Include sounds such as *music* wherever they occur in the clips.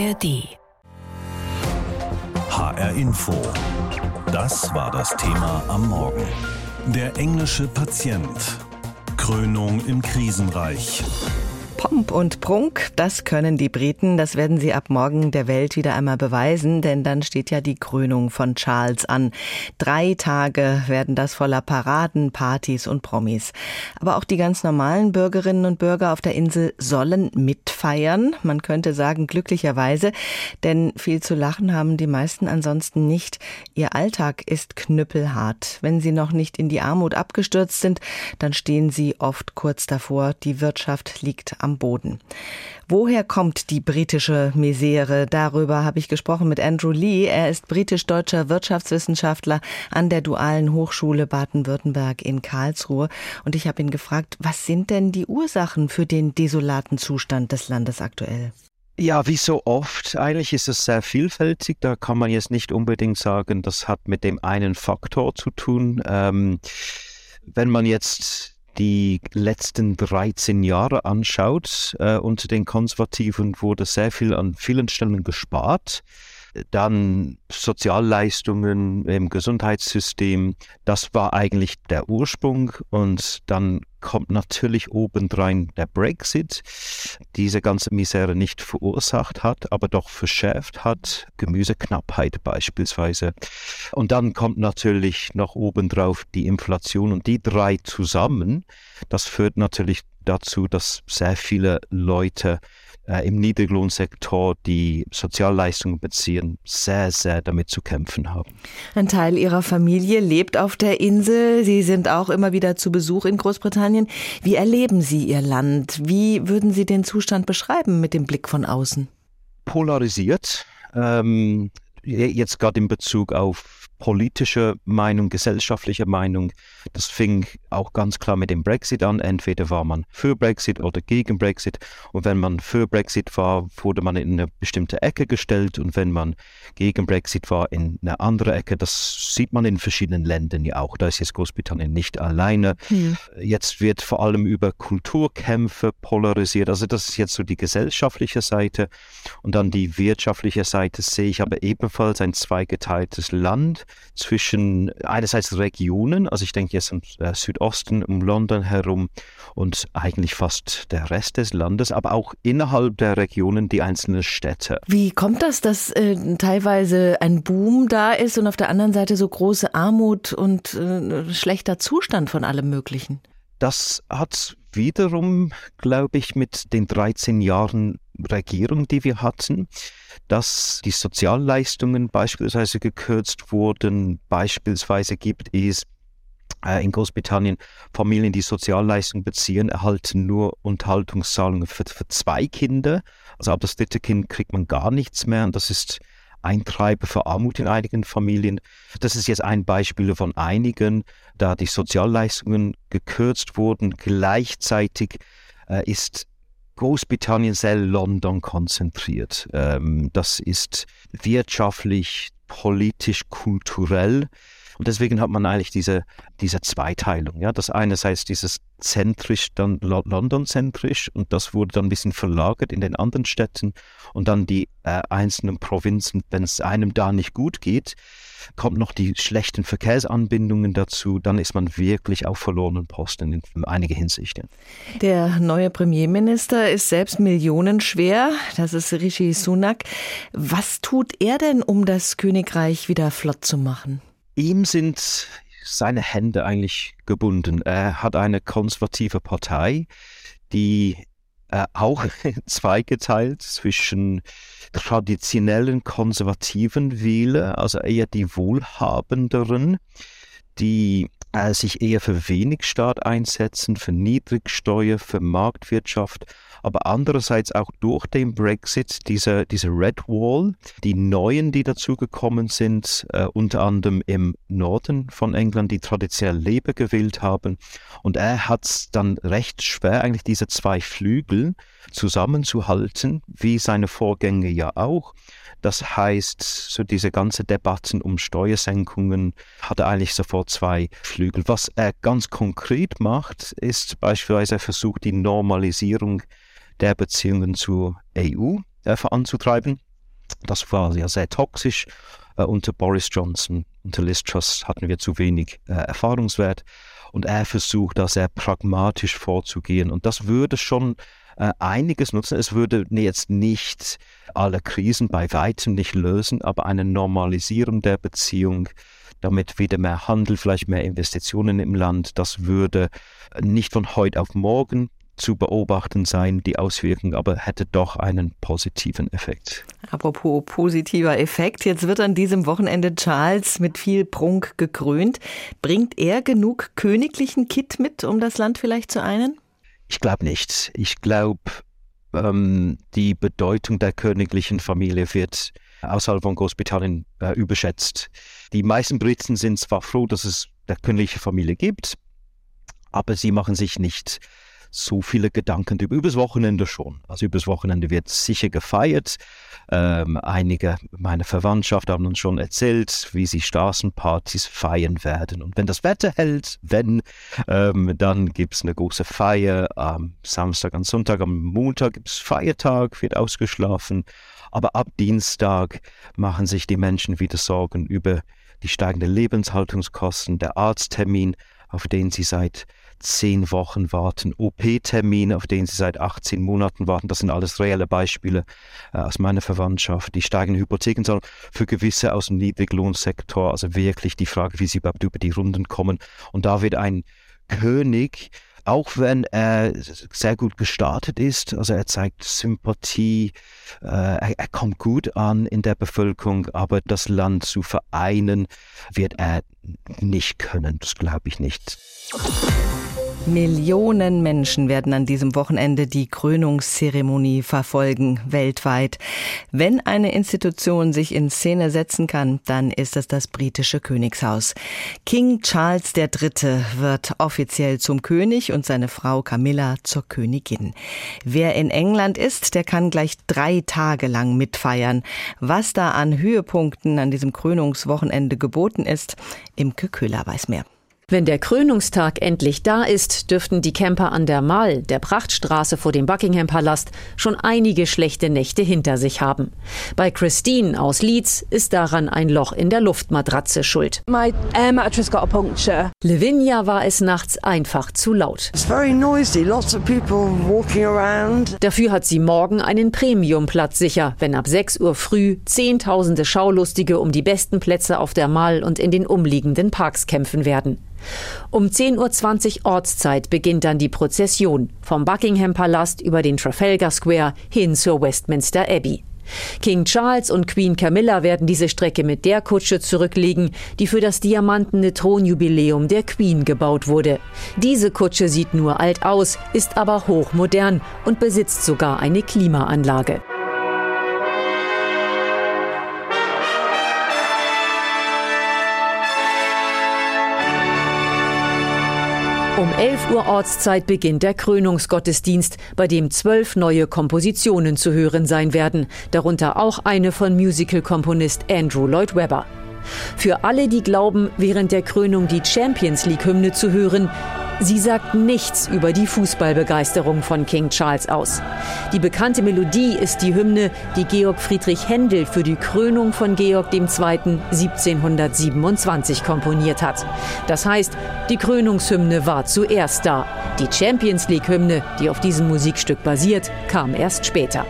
ARD. HR Info. Das war das Thema am Morgen. Der englische Patient. Krönung im Krisenreich. Pomp und Prunk, das können die Briten, das werden sie ab morgen der Welt wieder einmal beweisen, denn dann steht ja die Krönung von Charles an. Drei Tage werden das voller Paraden, Partys und Promis. Aber auch die ganz normalen Bürgerinnen und Bürger auf der Insel sollen mitfeiern. Man könnte sagen, glücklicherweise, denn viel zu lachen haben die meisten ansonsten nicht. Ihr Alltag ist knüppelhart. Wenn sie noch nicht in die Armut abgestürzt sind, dann stehen sie oft kurz davor. Die Wirtschaft liegt am am Boden. Woher kommt die britische Misere? Darüber habe ich gesprochen mit Andrew Lee. Er ist britisch-deutscher Wirtschaftswissenschaftler an der Dualen Hochschule Baden-Württemberg in Karlsruhe. Und ich habe ihn gefragt, was sind denn die Ursachen für den desolaten Zustand des Landes aktuell? Ja, wie so oft, eigentlich ist es sehr vielfältig. Da kann man jetzt nicht unbedingt sagen, das hat mit dem einen Faktor zu tun. Ähm, wenn man jetzt die letzten 13 Jahre anschaut, äh, unter den Konservativen wurde sehr viel an vielen Stellen gespart. Dann Sozialleistungen im Gesundheitssystem, das war eigentlich der Ursprung. Und dann kommt natürlich obendrein der Brexit, diese ganze Misere nicht verursacht hat, aber doch verschärft hat, Gemüseknappheit beispielsweise. Und dann kommt natürlich noch obendrauf die Inflation und die drei zusammen, das führt natürlich dazu, dass sehr viele Leute äh, im Niedriglohnsektor, die Sozialleistungen beziehen, sehr, sehr damit zu kämpfen haben. Ein Teil Ihrer Familie lebt auf der Insel. Sie sind auch immer wieder zu Besuch in Großbritannien. Wie erleben Sie Ihr Land? Wie würden Sie den Zustand beschreiben mit dem Blick von außen? Polarisiert. Ähm, jetzt gerade in Bezug auf politische Meinung, gesellschaftliche Meinung. Das fing auch ganz klar mit dem Brexit an. Entweder war man für Brexit oder gegen Brexit. Und wenn man für Brexit war, wurde man in eine bestimmte Ecke gestellt. Und wenn man gegen Brexit war, in eine andere Ecke. Das sieht man in verschiedenen Ländern ja auch. Da ist jetzt Großbritannien nicht alleine. Hm. Jetzt wird vor allem über Kulturkämpfe polarisiert. Also das ist jetzt so die gesellschaftliche Seite. Und dann die wirtschaftliche Seite sehe ich aber ebenfalls ein zweigeteiltes Land zwischen einerseits Regionen, also ich denke jetzt im äh, Südosten, um London herum und eigentlich fast der Rest des Landes, aber auch innerhalb der Regionen die einzelnen Städte. Wie kommt das, dass äh, teilweise ein Boom da ist und auf der anderen Seite so große Armut und äh, schlechter Zustand von allem Möglichen? Das hat wiederum, glaube ich, mit den 13 Jahren Regierung, die wir hatten, dass die Sozialleistungen beispielsweise gekürzt wurden. Beispielsweise gibt es äh, in Großbritannien Familien, die Sozialleistungen beziehen, erhalten nur Unterhaltungszahlungen für, für zwei Kinder. Also ab das dritte Kind kriegt man gar nichts mehr. Und das ist ein Treiber für Armut in einigen Familien. Das ist jetzt ein Beispiel von einigen, da die Sozialleistungen gekürzt wurden. Gleichzeitig äh, ist Großbritannien sehr London konzentriert. Ähm, das ist wirtschaftlich, politisch, kulturell. Und deswegen hat man eigentlich diese, diese Zweiteilung. Ja? Das einerseits dieses zentrisch, dann London-zentrisch und das wurde dann ein bisschen verlagert in den anderen Städten und dann die äh, einzelnen Provinzen, wenn es einem da nicht gut geht, kommt noch die schlechten Verkehrsanbindungen dazu, dann ist man wirklich auf verlorenen Posten in einiger Hinsicht. Der neue Premierminister ist selbst millionenschwer, das ist Rishi Sunak. Was tut er denn, um das Königreich wieder flott zu machen? Ihm sind seine Hände eigentlich gebunden. Er hat eine konservative Partei, die äh, auch *laughs* zweigeteilt zwischen traditionellen konservativen Wähler, also eher die wohlhabenderen, die äh, sich eher für wenig Staat einsetzen, für Niedrigsteuer, für Marktwirtschaft aber andererseits auch durch den Brexit, diese, diese Red Wall, die neuen, die dazugekommen sind, äh, unter anderem im Norden von England, die traditionell Labour gewählt haben. Und er hat es dann recht schwer, eigentlich diese zwei Flügel zusammenzuhalten, wie seine Vorgänger ja auch. Das heißt, so diese ganze Debatten um Steuersenkungen hat er eigentlich sofort zwei Flügel. Was er ganz konkret macht, ist beispielsweise, er versucht die Normalisierung der Beziehungen zur EU äh, voranzutreiben. Das war ja sehr toxisch äh, unter Boris Johnson. Unter Liz Truss hatten wir zu wenig äh, Erfahrungswert. Und er versucht da sehr pragmatisch vorzugehen. Und das würde schon äh, einiges nutzen. Es würde jetzt nicht alle Krisen bei weitem nicht lösen, aber eine Normalisierung der Beziehung, damit wieder mehr Handel, vielleicht mehr Investitionen im Land, das würde nicht von heute auf morgen zu beobachten sein, die Auswirkungen, aber hätte doch einen positiven Effekt. Apropos positiver Effekt, jetzt wird an diesem Wochenende Charles mit viel Prunk gekrönt. Bringt er genug königlichen Kit mit, um das Land vielleicht zu einen? Ich glaube nicht. Ich glaube, ähm, die Bedeutung der königlichen Familie wird außerhalb von Großbritannien äh, überschätzt. Die meisten Briten sind zwar froh, dass es der königliche Familie gibt, aber sie machen sich nicht so viele Gedanken über. Übers Wochenende schon. Also übers Wochenende wird sicher gefeiert. Ähm, einige meiner Verwandtschaft haben uns schon erzählt, wie sie Straßenpartys feiern werden. Und wenn das Wetter hält, wenn, ähm, dann gibt's eine große Feier am Samstag, am Sonntag, am Montag gibt's Feiertag, wird ausgeschlafen. Aber ab Dienstag machen sich die Menschen wieder Sorgen über die steigenden Lebenshaltungskosten, der Arzttermin, auf den sie seit zehn Wochen warten, OP-Termine, auf den sie seit 18 Monaten warten. Das sind alles reelle Beispiele äh, aus meiner Verwandtschaft. Die steigenden Hypotheken, sondern für gewisse aus dem Niedriglohnsektor, also wirklich die Frage, wie sie überhaupt über die Runden kommen. Und da wird ein König, auch wenn er sehr gut gestartet ist, also er zeigt Sympathie, äh, er, er, kommt gut an in der Bevölkerung, aber das Land zu vereinen wird er nicht können, das glaube ich nicht. Millionen Menschen werden an diesem Wochenende die Krönungszeremonie verfolgen, weltweit. Wenn eine Institution sich in Szene setzen kann, dann ist es das britische Königshaus. King Charles III. wird offiziell zum König und seine Frau Camilla zur Königin. Wer in England ist, der kann gleich drei Tage lang mitfeiern. Was da an Höhepunkten an diesem Krönungswochenende geboten ist, Imke Köhler weiß mehr. Wenn der Krönungstag endlich da ist, dürften die Camper an der Mall, der Prachtstraße vor dem Buckingham Palast, schon einige schlechte Nächte hinter sich haben. Bei Christine aus Leeds ist daran ein Loch in der Luftmatratze schuld. My air mattress got a puncture. Lavinia war es nachts einfach zu laut. It's very noisy, lots of people walking around. Dafür hat sie morgen einen Premiumplatz sicher, wenn ab 6 Uhr früh Zehntausende Schaulustige um die besten Plätze auf der Mall und in den umliegenden Parks kämpfen werden. Um 10.20 Uhr Ortszeit beginnt dann die Prozession vom Buckingham Palast über den Trafalgar Square hin zur Westminster Abbey. King Charles und Queen Camilla werden diese Strecke mit der Kutsche zurücklegen, die für das diamantene Thronjubiläum der Queen gebaut wurde. Diese Kutsche sieht nur alt aus, ist aber hochmodern und besitzt sogar eine Klimaanlage. Um 11 Uhr Ortszeit beginnt der Krönungsgottesdienst, bei dem zwölf neue Kompositionen zu hören sein werden, darunter auch eine von Musical-Komponist Andrew Lloyd Webber. Für alle, die glauben, während der Krönung die Champions League-Hymne zu hören, Sie sagt nichts über die Fußballbegeisterung von King Charles aus. Die bekannte Melodie ist die Hymne, die Georg Friedrich Händel für die Krönung von Georg II. 1727 komponiert hat. Das heißt, die Krönungshymne war zuerst da. Die Champions League-Hymne, die auf diesem Musikstück basiert, kam erst später.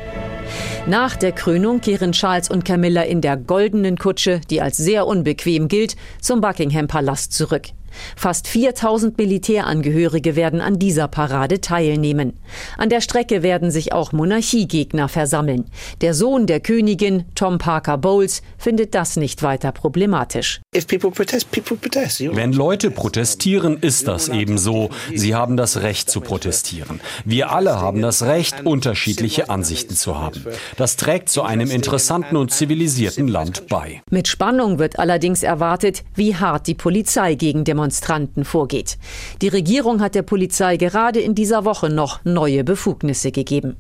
Nach der Krönung kehren Charles und Camilla in der goldenen Kutsche, die als sehr unbequem gilt, zum Buckingham Palast zurück. Fast 4000 Militärangehörige werden an dieser Parade teilnehmen. An der Strecke werden sich auch Monarchiegegner versammeln. Der Sohn der Königin, Tom Parker Bowles, findet das nicht weiter problematisch. Wenn Leute protestieren, ist das eben so. Sie haben das Recht zu protestieren. Wir alle haben das Recht, unterschiedliche Ansichten zu haben. Das trägt zu einem interessanten und zivilisierten Land bei. Mit Spannung wird allerdings erwartet, wie hart die Polizei gegen Demonstrationen Demonstranten vorgeht. Die Regierung hat der Polizei gerade in dieser Woche noch neue Befugnisse gegeben.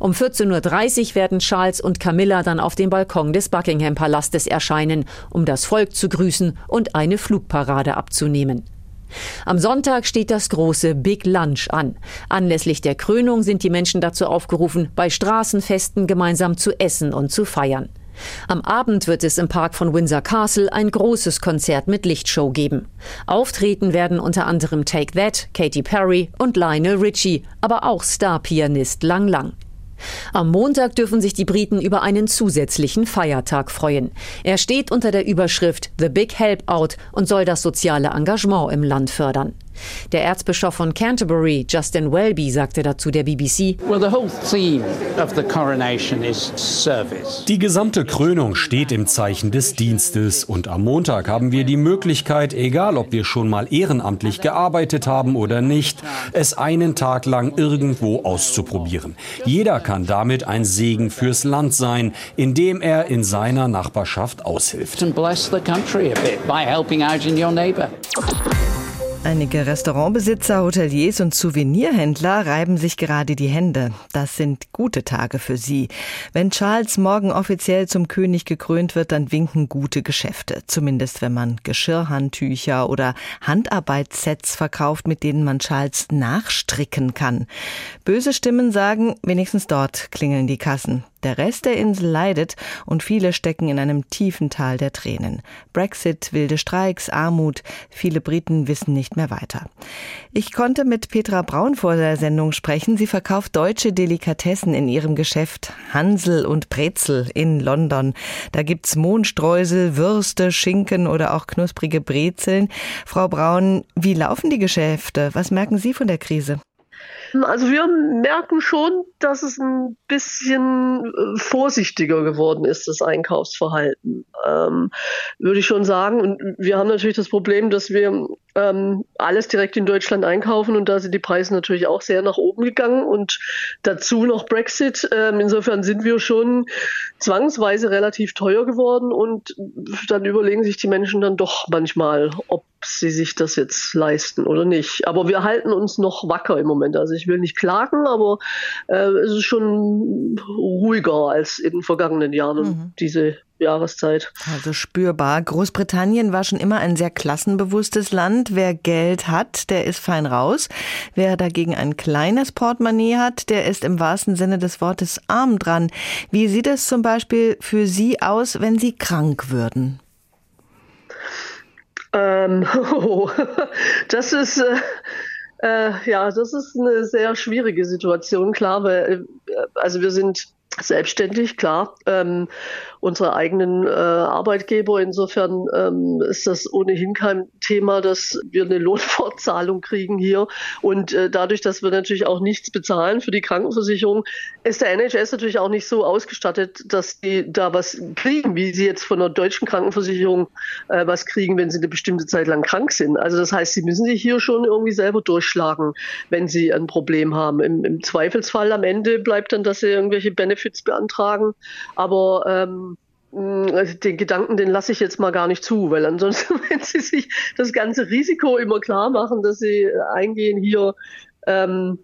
Um 14.30 Uhr werden Charles und Camilla dann auf dem Balkon des Buckingham Palastes erscheinen, um das Volk zu grüßen und eine Flugparade abzunehmen. Am Sonntag steht das große Big Lunch an. Anlässlich der Krönung sind die Menschen dazu aufgerufen, bei Straßenfesten gemeinsam zu essen und zu feiern. Am Abend wird es im Park von Windsor Castle ein großes Konzert mit Lichtshow geben. Auftreten werden unter anderem Take That, Katy Perry und Lionel Richie, aber auch Star-Pianist Lang Lang. Am Montag dürfen sich die Briten über einen zusätzlichen Feiertag freuen. Er steht unter der Überschrift The Big Help Out und soll das soziale Engagement im Land fördern. Der Erzbischof von Canterbury, Justin Welby, sagte dazu der BBC, Die gesamte Krönung steht im Zeichen des Dienstes und am Montag haben wir die Möglichkeit, egal ob wir schon mal ehrenamtlich gearbeitet haben oder nicht, es einen Tag lang irgendwo auszuprobieren. Jeder kann damit ein Segen fürs Land sein, indem er in seiner Nachbarschaft aushilft. Einige Restaurantbesitzer, Hoteliers und Souvenirhändler reiben sich gerade die Hände. Das sind gute Tage für sie. Wenn Charles morgen offiziell zum König gekrönt wird, dann winken gute Geschäfte. Zumindest wenn man Geschirrhandtücher oder Handarbeitssets verkauft, mit denen man Charles nachstricken kann. Böse Stimmen sagen, wenigstens dort klingeln die Kassen. Der Rest der Insel leidet und viele stecken in einem tiefen Tal der Tränen. Brexit, wilde Streiks, Armut, viele Briten wissen nicht mehr weiter. Ich konnte mit Petra Braun vor der Sendung sprechen. Sie verkauft deutsche Delikatessen in ihrem Geschäft Hansel und Brezel in London. Da gibt's Mohnstreusel, Würste, Schinken oder auch knusprige Brezeln. Frau Braun, wie laufen die Geschäfte? Was merken Sie von der Krise? Also wir merken schon, dass es ein bisschen äh, vorsichtiger geworden ist, das Einkaufsverhalten, ähm, würde ich schon sagen. Und wir haben natürlich das Problem, dass wir ähm, alles direkt in Deutschland einkaufen und da sind die Preise natürlich auch sehr nach oben gegangen und dazu noch Brexit. Ähm, insofern sind wir schon zwangsweise relativ teuer geworden und dann überlegen sich die Menschen dann doch manchmal, ob sie sich das jetzt leisten oder nicht. Aber wir halten uns noch wacker im Moment. Also ich will nicht klagen, aber äh, es ist schon ruhiger als in den vergangenen Jahren mhm. diese Jahreszeit. Also spürbar. Großbritannien war schon immer ein sehr klassenbewusstes Land. Wer Geld hat, der ist fein raus. Wer dagegen ein kleines Portemonnaie hat, der ist im wahrsten Sinne des Wortes arm dran. Wie sieht es zum Beispiel für Sie aus, wenn Sie krank würden? Ähm, *laughs* oh, das ist äh, äh, ja, das ist eine sehr schwierige Situation, klar, weil äh, also wir sind selbstständig, klar, ähm, unsere eigenen äh, Arbeitgeber. Insofern ähm, ist das ohnehin kein Thema, dass wir eine *laughs* Lohnfortzahlung kriegen hier. Und äh, dadurch, dass wir natürlich auch nichts bezahlen für die Krankenversicherung, ist der NHS natürlich auch nicht so ausgestattet, dass die da was kriegen, wie sie jetzt von der deutschen Krankenversicherung äh, was kriegen, wenn sie eine bestimmte Zeit lang krank sind. Also das heißt, sie müssen sich hier schon irgendwie selber durchschlagen, wenn sie ein Problem haben. Im, im Zweifelsfall am Ende bleibt dann, dass sie irgendwelche Benefits beantragen. Aber ähm, den Gedanken, den lasse ich jetzt mal gar nicht zu, weil ansonsten, *laughs* wenn Sie sich das ganze Risiko immer klar machen, dass Sie eingehen, hier ähm,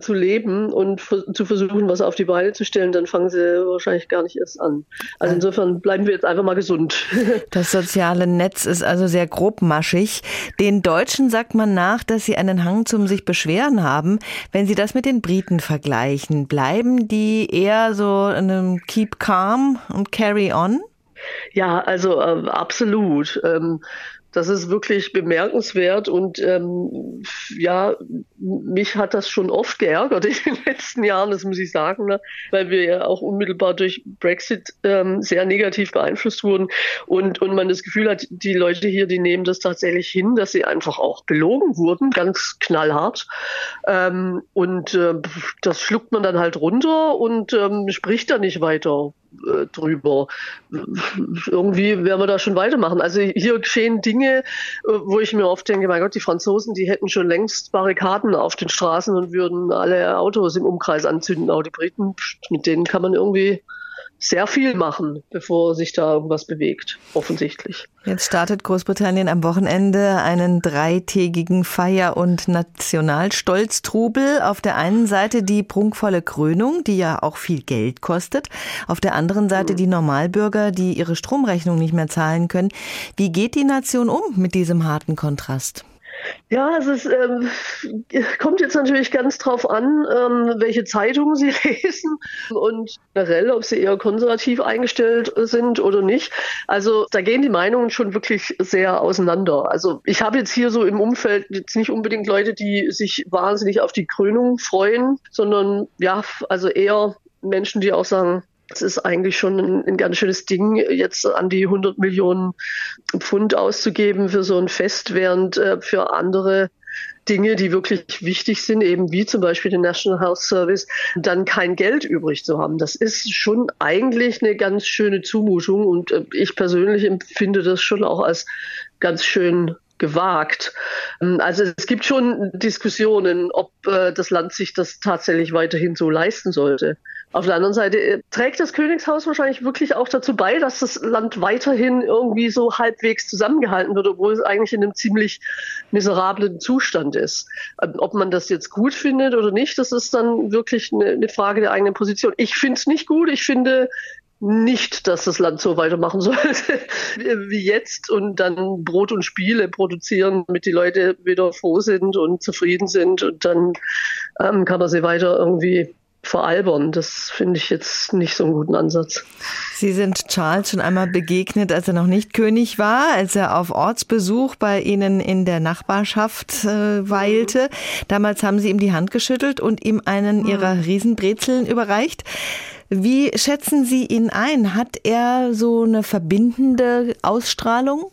zu leben und zu versuchen, was auf die Beine zu stellen, dann fangen sie wahrscheinlich gar nicht erst an. Also insofern bleiben wir jetzt einfach mal gesund. *laughs* Das soziale Netz ist also sehr grobmaschig. Den Deutschen sagt man nach, dass sie einen Hang zum sich beschweren haben. Wenn Sie das mit den Briten vergleichen, bleiben die eher so in einem Keep calm und carry on? Ja, also äh, absolut. Ähm, das ist wirklich bemerkenswert und ähm, ja, mich hat das schon oft geärgert in den *laughs* letzten Jahren, das muss ich sagen, ne? weil wir ja auch unmittelbar durch Brexit ähm, sehr negativ beeinflusst wurden und, und man das Gefühl hat, die Leute hier, die nehmen das tatsächlich hin, dass sie einfach auch belogen wurden, ganz knallhart. Ähm, und äh, das schluckt man dann halt runter und ähm, spricht da nicht weiter äh, drüber. Irgendwie werden wir da schon weitermachen. Also hier geschehen Dinge, äh, wo ich mir oft denke, mein Gott, die Franzosen, die hätten schon längst Barrikaden auf den Straßen und würden alle Autos im Umkreis anzünden. Aber die Briten, mit denen kann man irgendwie sehr viel machen, bevor sich da irgendwas bewegt, offensichtlich. Jetzt startet Großbritannien am Wochenende einen dreitägigen Feier- und Nationalstolztrubel. Auf der einen Seite die prunkvolle Krönung, die ja auch viel Geld kostet. Auf der anderen Seite die Normalbürger, die ihre Stromrechnung nicht mehr zahlen können. Wie geht die Nation um mit diesem harten Kontrast? Ja, es ähm, kommt jetzt natürlich ganz drauf an, ähm, welche Zeitungen Sie *laughs* lesen und generell, ob Sie eher konservativ eingestellt sind oder nicht. Also da gehen die Meinungen schon wirklich sehr auseinander. Also ich habe jetzt hier so im Umfeld jetzt nicht unbedingt Leute, die sich wahnsinnig auf die Krönung freuen, sondern ja, also eher Menschen, die auch sagen, es ist eigentlich schon ein, ein, ganz schönes Ding, jetzt an die 100 Millionen Pfund auszugeben für so ein Fest, während äh, für andere Dinge, die wirklich wichtig sind, eben wie zum Beispiel den National Health Service, dann kein Geld übrig zu haben. Das ist schon eigentlich eine ganz schöne Zumutung und äh, ich persönlich empfinde das schon auch als ganz schön gewagt. Ähm, also es gibt schon Diskussionen, ob äh, das Land sich das tatsächlich weiterhin so leisten sollte. Auf der anderen Seite äh, trägt das Königshaus wahrscheinlich wirklich auch dazu bei, dass das Land weiterhin irgendwie so halbwegs zusammengehalten wird, obwohl es eigentlich in einem ziemlich miserablen Zustand ist. Ähm, ob man das jetzt gut findet oder nicht, das ist dann wirklich eine, eine Frage der eigenen Position. Ich finde es nicht gut. Ich finde nicht, dass das Land so weitermachen sollte *laughs* wie jetzt und dann Brot und Spiele produzieren, damit die Leute wieder froh sind und zufrieden sind und dann ähm, kann man sie weiter irgendwie veralbern. Das finde ich jetzt nicht so einen guten Ansatz. Sie sind Charles schon einmal begegnet, als er noch nicht König war, als er auf Ortsbesuch bei Ihnen in der Nachbarschaft äh, weilte. Damals haben Sie ihm die Hand geschüttelt und ihm einen Ihrer Riesenbrezeln überreicht. Wie schätzen Sie ihn ein? Hat er so eine verbindende Ausstrahlung?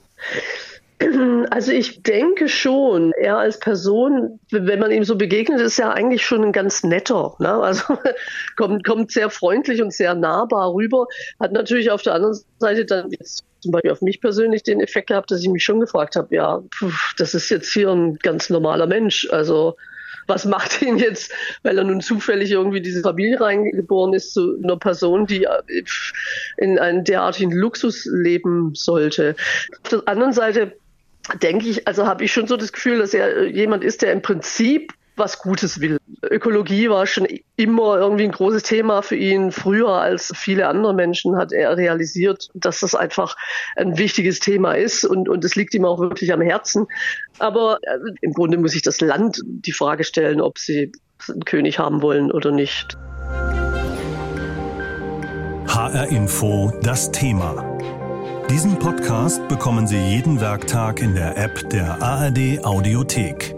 *clears throat* Also ich denke schon, er als Person, wenn man ihm so begegnet, ist er eigentlich schon ein ganz netter. Ne? Also *laughs* kommt, kommt sehr freundlich und sehr nahbar rüber. Hat natürlich auf der anderen Seite dann jetzt zum Beispiel auf mich persönlich den Effekt gehabt, dass ich mich schon gefragt habe, ja, das ist jetzt hier ein ganz normaler Mensch. Also was macht *laughs* ihn jetzt, weil er nun zufällig irgendwie diese Familie reingeboren ist, zu einer Person, die in einem derartigen Luxus leben sollte. Auf der anderen Seite denke ich, also habe ich schon so das Gefühl, dass er jemand ist, der im Prinzip was Gutes will. Ökologie war schon immer irgendwie ein großes Thema für ihn. Früher als viele andere Menschen hat er realisiert, dass das einfach ein wichtiges Thema ist und, und es liegt ihm auch wirklich am Herzen. Aber äh, im Grunde muss sich das Land die Frage stellen, ob sie einen König haben wollen oder nicht. HR Info, das Thema. Diesen Podcast bekommen Sie jeden Werktag in der App der ARD Audiothek.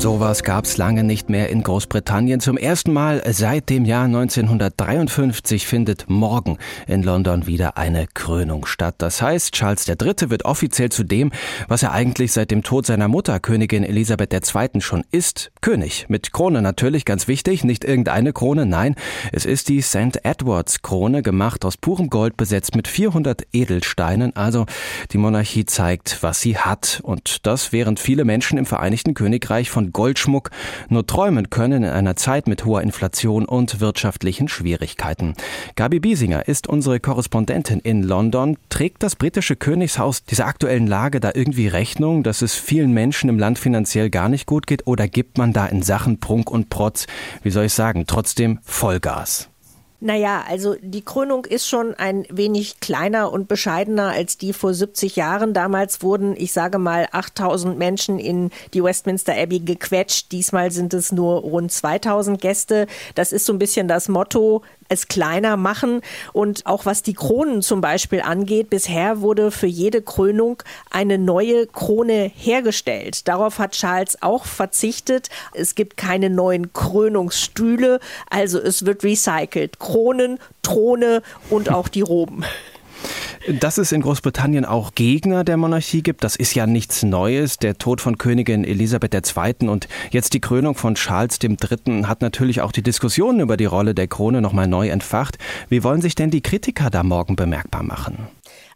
Sowas gab's lange nicht mehr in Großbritannien. Zum ersten Mal seit dem Jahr 1953 findet morgen in London wieder eine Krönung statt. Das heißt, Charles III. wird offiziell zu dem, was er eigentlich seit dem Tod seiner Mutter, Königin Elisabeth II. schon ist, König. Mit Krone natürlich, ganz wichtig, nicht irgendeine Krone, nein, es ist die St. Edwards Krone, gemacht aus purem Gold, besetzt mit 400 Edelsteinen. Also die Monarchie zeigt, was sie hat. Und das während viele Menschen im Vereinigten Königreich von Goldschmuck nur träumen können in einer Zeit mit hoher Inflation und wirtschaftlichen Schwierigkeiten. Gabi Biesinger ist unsere Korrespondentin in London. Trägt das britische Königshaus dieser aktuellen Lage da irgendwie Rechnung, dass es vielen Menschen im Land finanziell gar nicht gut geht oder gibt man da in Sachen Prunk und Protz, wie soll ich sagen, trotzdem Vollgas? Naja, also die Krönung ist schon ein wenig kleiner und bescheidener als die vor 70 Jahren. Damals wurden, ich sage mal, 8000 Menschen in die Westminster Abbey gequetscht. Diesmal sind es nur rund 2000 Gäste. Das ist so ein bisschen das Motto es kleiner machen. Und auch was die Kronen zum Beispiel angeht, bisher wurde für jede Krönung eine neue Krone hergestellt. Darauf hat Charles auch verzichtet. Es gibt keine neuen Krönungsstühle, also es wird recycelt. Kronen, Throne und auch die Roben. Dass es in Großbritannien auch Gegner der Monarchie gibt, das ist ja nichts Neues. Der Tod von Königin Elisabeth II. und jetzt die Krönung von Charles III. hat natürlich auch die Diskussionen über die Rolle der Krone nochmal neu entfacht. Wie wollen sich denn die Kritiker da morgen bemerkbar machen?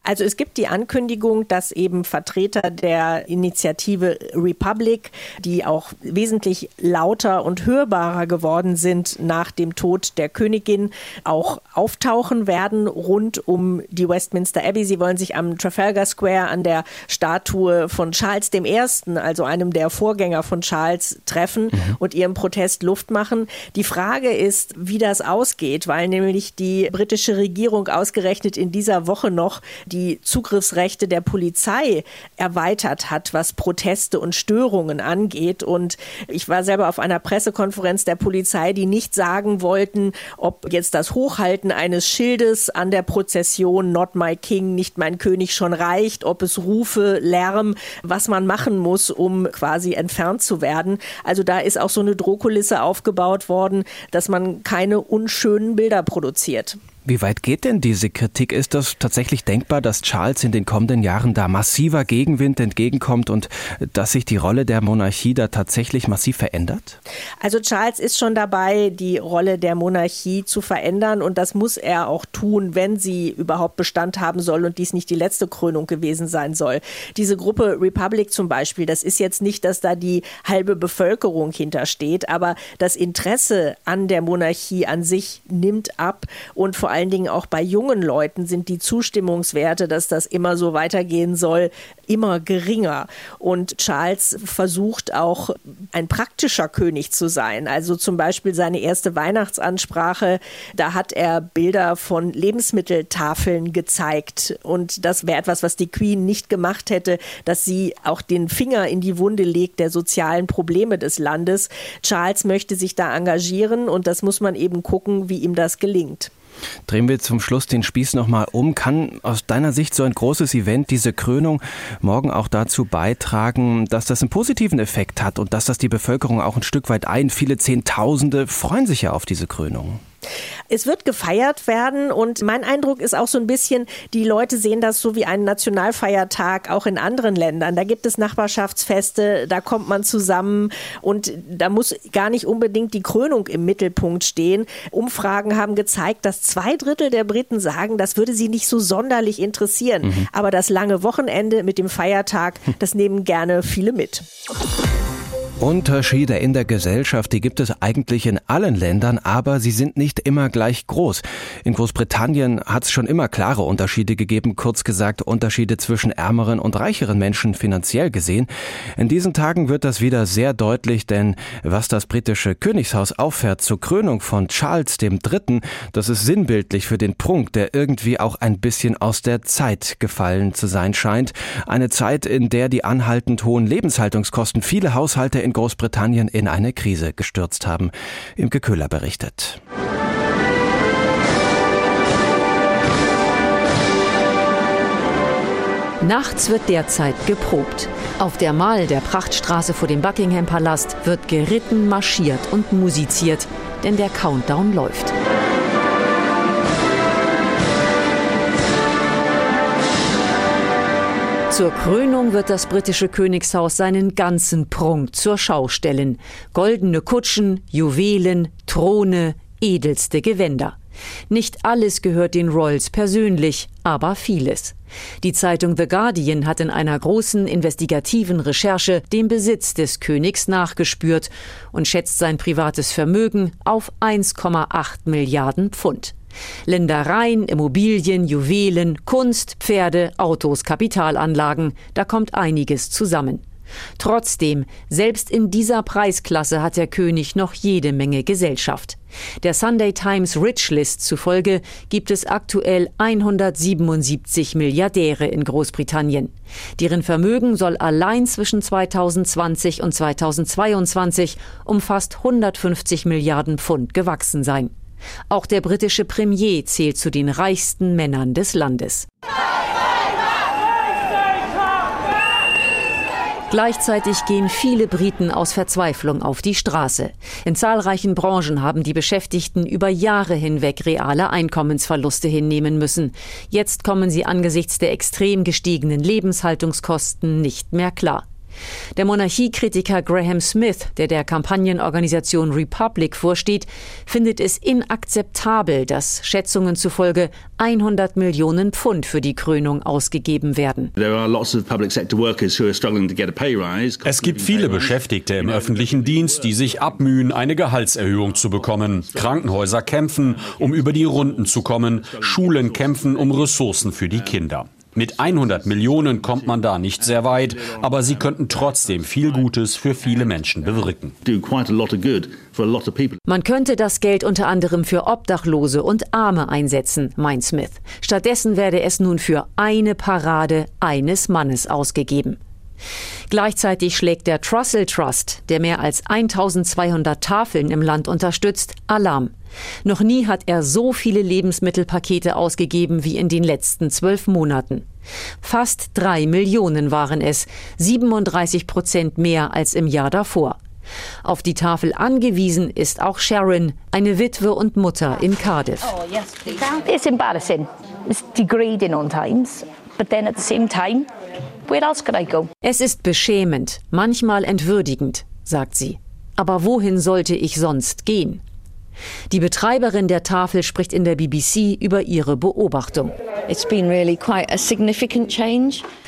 Also es gibt die Ankündigung, dass eben Vertreter der Initiative Republic, die auch wesentlich lauter und hörbarer geworden sind nach dem Tod der Königin, auch auftauchen werden rund um die Westminster Abbey. Sie wollen sich am Trafalgar Square an der Statue von Charles I., also einem der Vorgänger von Charles, treffen mhm. und ihrem Protest Luft machen. Die Frage ist, wie das ausgeht, weil nämlich die britische Regierung ausgerechnet in dieser Woche noch die Zugriffsrechte der Polizei erweitert hat, was Proteste und Störungen angeht. Und ich war selber auf einer Pressekonferenz der Polizei, die nicht sagen wollten, ob jetzt das Hochhalten eines Schildes an der Prozession Not My King, nicht mein König schon reicht, ob es Rufe, Lärm, was man machen muss, um quasi entfernt zu werden. Also da ist auch so eine Drohkulisse aufgebaut worden, dass man keine unschönen Bilder produziert. Wie weit geht denn diese Kritik? Ist das tatsächlich denkbar, dass Charles in den kommenden Jahren da massiver Gegenwind entgegenkommt und dass sich die Rolle der Monarchie da tatsächlich massiv verändert? Also Charles ist schon dabei, die Rolle der Monarchie zu verändern und das muss er auch tun, wenn sie überhaupt Bestand haben soll und dies nicht die letzte Krönung gewesen sein soll. Diese Gruppe Republic zum Beispiel, das ist jetzt nicht, dass da die halbe Bevölkerung hintersteht, aber das Interesse an der Monarchie an sich nimmt ab und vor allen Dingen auch bei jungen Leuten sind die Zustimmungswerte, dass das immer so weitergehen soll, immer geringer. Und Charles versucht auch ein praktischer König zu sein. Also zum Beispiel seine erste Weihnachtsansprache, da hat er Bilder von Lebensmitteltafeln gezeigt. Und das wäre etwas, was die Queen nicht gemacht hätte, dass sie auch den Finger in die Wunde legt der sozialen Probleme des Landes. Charles möchte sich da engagieren und das muss man eben gucken, wie ihm das gelingt. Drehen wir zum Schluss den Spieß nochmal um. Kann aus deiner Sicht so ein großes Event, diese Krönung, morgen auch dazu beitragen, dass das einen positiven Effekt hat und dass das die Bevölkerung auch ein Stück weit ein? Viele Zehntausende freuen sich ja auf diese Krönung. Es wird gefeiert werden und mein Eindruck ist auch so ein bisschen, die Leute sehen das so wie einen Nationalfeiertag auch in anderen Ländern. Da gibt es Nachbarschaftsfeste, da kommt man zusammen und da muss gar nicht unbedingt die Krönung im Mittelpunkt stehen. Umfragen haben gezeigt, dass zwei Drittel der Briten sagen, das würde sie nicht so sonderlich interessieren. Mhm. Aber das lange Wochenende mit dem Feiertag, *laughs* das nehmen gerne viele mit. Unterschiede in der Gesellschaft, die gibt es eigentlich in allen Ländern, aber sie sind nicht immer gleich groß. In Großbritannien hat es schon immer klare Unterschiede gegeben, kurz gesagt Unterschiede zwischen ärmeren und reicheren Menschen finanziell gesehen. In diesen Tagen wird das wieder sehr deutlich, denn was das britische Königshaus auffährt zur Krönung von Charles III., das ist sinnbildlich für den Prunk, der irgendwie auch ein bisschen aus der Zeit gefallen zu sein scheint. Eine Zeit, in der die anhaltend hohen Lebenshaltungskosten viele Haushalte in Großbritannien in eine Krise gestürzt haben. Imke Köhler berichtet. Nachts wird derzeit geprobt. Auf der Mall der Prachtstraße vor dem Buckingham Palast wird geritten, marschiert und musiziert, denn der Countdown läuft. Zur Krönung wird das britische Königshaus seinen ganzen Prunk zur Schau stellen. Goldene Kutschen, Juwelen, Throne, edelste Gewänder. Nicht alles gehört den Royals persönlich, aber vieles. Die Zeitung The Guardian hat in einer großen investigativen Recherche den Besitz des Königs nachgespürt und schätzt sein privates Vermögen auf 1,8 Milliarden Pfund. Ländereien, Immobilien, Juwelen, Kunst, Pferde, Autos, Kapitalanlagen, da kommt einiges zusammen. Trotzdem, selbst in dieser Preisklasse hat der König noch jede Menge Gesellschaft. Der Sunday Times Rich List zufolge gibt es aktuell 177 Milliardäre in Großbritannien. Deren Vermögen soll allein zwischen 2020 und 2022 um fast 150 Milliarden Pfund gewachsen sein. Auch der britische Premier zählt zu den reichsten Männern des Landes. Gleichzeitig gehen viele Briten aus Verzweiflung auf die Straße. In zahlreichen Branchen haben die Beschäftigten über Jahre hinweg reale Einkommensverluste hinnehmen müssen. Jetzt kommen sie angesichts der extrem gestiegenen Lebenshaltungskosten nicht mehr klar. Der Monarchiekritiker Graham Smith, der der Kampagnenorganisation Republic vorsteht, findet es inakzeptabel, dass Schätzungen zufolge 100 Millionen Pfund für die Krönung ausgegeben werden. Es gibt viele Beschäftigte im öffentlichen Dienst, die sich abmühen, eine Gehaltserhöhung zu bekommen. Krankenhäuser kämpfen, um über die Runden zu kommen. Schulen kämpfen um Ressourcen für die Kinder. Mit 100 Millionen kommt man da nicht sehr weit, aber sie könnten trotzdem viel Gutes für viele Menschen bewirken. Man könnte das Geld unter anderem für Obdachlose und Arme einsetzen, meint Smith. Stattdessen werde es nun für eine Parade eines Mannes ausgegeben. Gleichzeitig schlägt der Trussell Trust, der mehr als 1200 Tafeln im Land unterstützt, Alarm. Noch nie hat er so viele Lebensmittelpakete ausgegeben wie in den letzten zwölf Monaten. Fast drei Millionen waren es, 37 Prozent mehr als im Jahr davor. Auf die Tafel angewiesen ist auch Sharon, eine Witwe und Mutter in Cardiff. Oh, It's embarrassing. It's degrading on times, but then at the same time, where else could I go? Es ist beschämend, manchmal entwürdigend, sagt sie. Aber wohin sollte ich sonst gehen? Die Betreiberin der Tafel spricht in der BBC über ihre Beobachtung.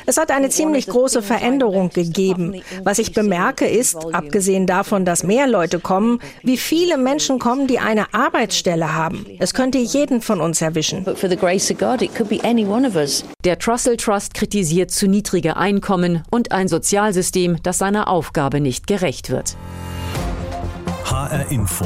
Es hat eine ziemlich große Veränderung gegeben. Was ich bemerke ist, abgesehen davon, dass mehr Leute kommen, wie viele Menschen kommen, die eine Arbeitsstelle haben. Es könnte jeden von uns erwischen. Der Trussell Trust kritisiert zu niedrige Einkommen und ein Sozialsystem, das seiner Aufgabe nicht gerecht wird. HR Info